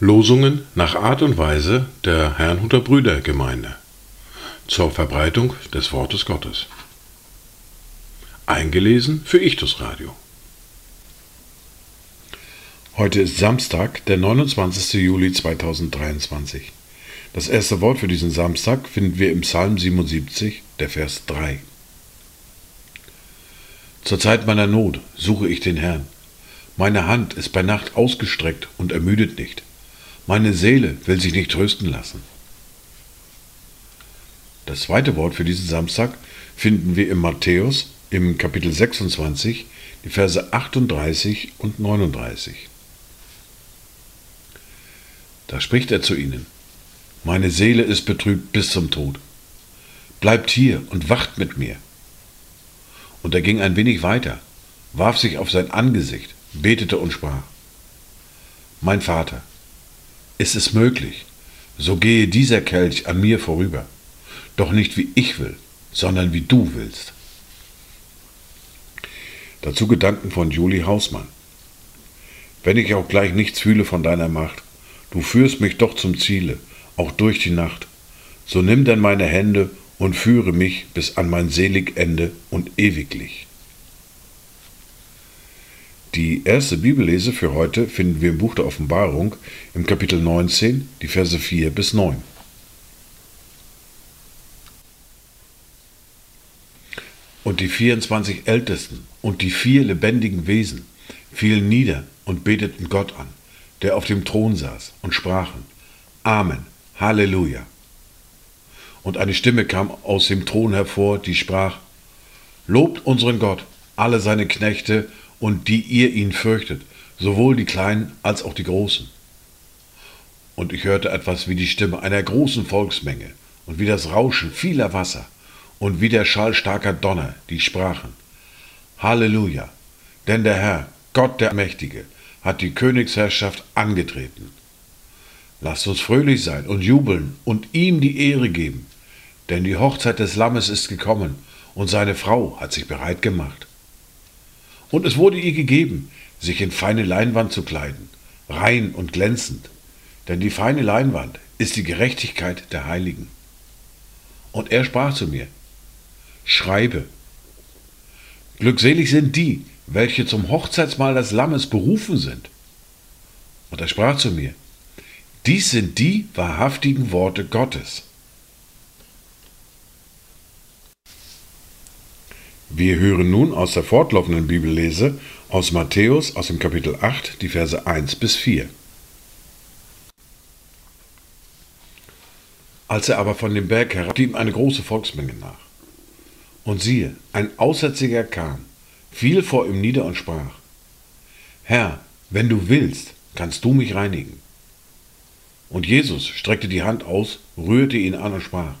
Losungen nach Art und Weise der Herrnhuter Brüdergemeinde zur Verbreitung des Wortes Gottes. Eingelesen für Ichtus Radio. Heute ist Samstag, der 29. Juli 2023. Das erste Wort für diesen Samstag finden wir im Psalm 77, der Vers 3. Zur Zeit meiner Not suche ich den Herrn. Meine Hand ist bei Nacht ausgestreckt und ermüdet nicht. Meine Seele will sich nicht trösten lassen. Das zweite Wort für diesen Samstag finden wir im Matthäus im Kapitel 26, die Verse 38 und 39. Da spricht er zu ihnen, Meine Seele ist betrübt bis zum Tod. Bleibt hier und wacht mit mir. Und er ging ein wenig weiter, warf sich auf sein Angesicht, betete und sprach, Mein Vater, ist es möglich, so gehe dieser Kelch an mir vorüber, doch nicht wie ich will, sondern wie du willst. Dazu Gedanken von Julie Hausmann. Wenn ich auch gleich nichts fühle von deiner Macht, du führst mich doch zum Ziele, auch durch die Nacht. So nimm denn meine Hände und führe mich bis an mein selig Ende und ewiglich. Die erste Bibellese für heute finden wir im Buch der Offenbarung im Kapitel 19, die Verse 4 bis 9. Und die 24 Ältesten und die vier lebendigen Wesen fielen nieder und beteten Gott an, der auf dem Thron saß, und sprachen, Amen, Halleluja. Und eine Stimme kam aus dem Thron hervor, die sprach, Lobt unseren Gott, alle seine Knechte und die ihr ihn fürchtet, sowohl die Kleinen als auch die Großen. Und ich hörte etwas wie die Stimme einer großen Volksmenge und wie das Rauschen vieler Wasser und wie der Schall starker Donner, die sprachen, Halleluja, denn der Herr, Gott der Mächtige, hat die Königsherrschaft angetreten. Lasst uns fröhlich sein und jubeln und ihm die Ehre geben, denn die Hochzeit des Lammes ist gekommen und seine Frau hat sich bereit gemacht. Und es wurde ihr gegeben, sich in feine Leinwand zu kleiden, rein und glänzend, denn die feine Leinwand ist die Gerechtigkeit der Heiligen. Und er sprach zu mir, Schreibe, glückselig sind die, welche zum Hochzeitsmahl des Lammes berufen sind. Und er sprach zu mir, dies sind die wahrhaftigen Worte Gottes. Wir hören nun aus der fortlaufenden Bibellese aus Matthäus aus dem Kapitel 8 die Verse 1 bis 4. Als er aber von dem Berg herab, ihm eine große Volksmenge nach. Und siehe, ein Aussätziger kam, fiel vor ihm nieder und sprach, Herr, wenn du willst, kannst du mich reinigen. Und Jesus streckte die Hand aus, rührte ihn an und sprach,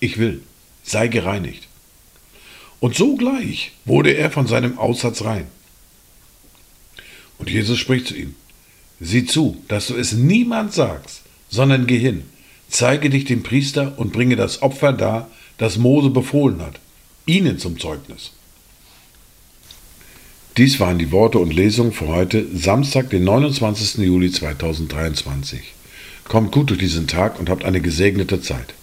Ich will, sei gereinigt. Und sogleich wurde er von seinem Aussatz rein. Und Jesus spricht zu ihm, sieh zu, dass du es niemand sagst, sondern geh hin, zeige dich dem Priester und bringe das Opfer dar, das Mose befohlen hat, ihnen zum Zeugnis. Dies waren die Worte und Lesungen für heute, Samstag, den 29. Juli 2023. Kommt gut durch diesen Tag und habt eine gesegnete Zeit.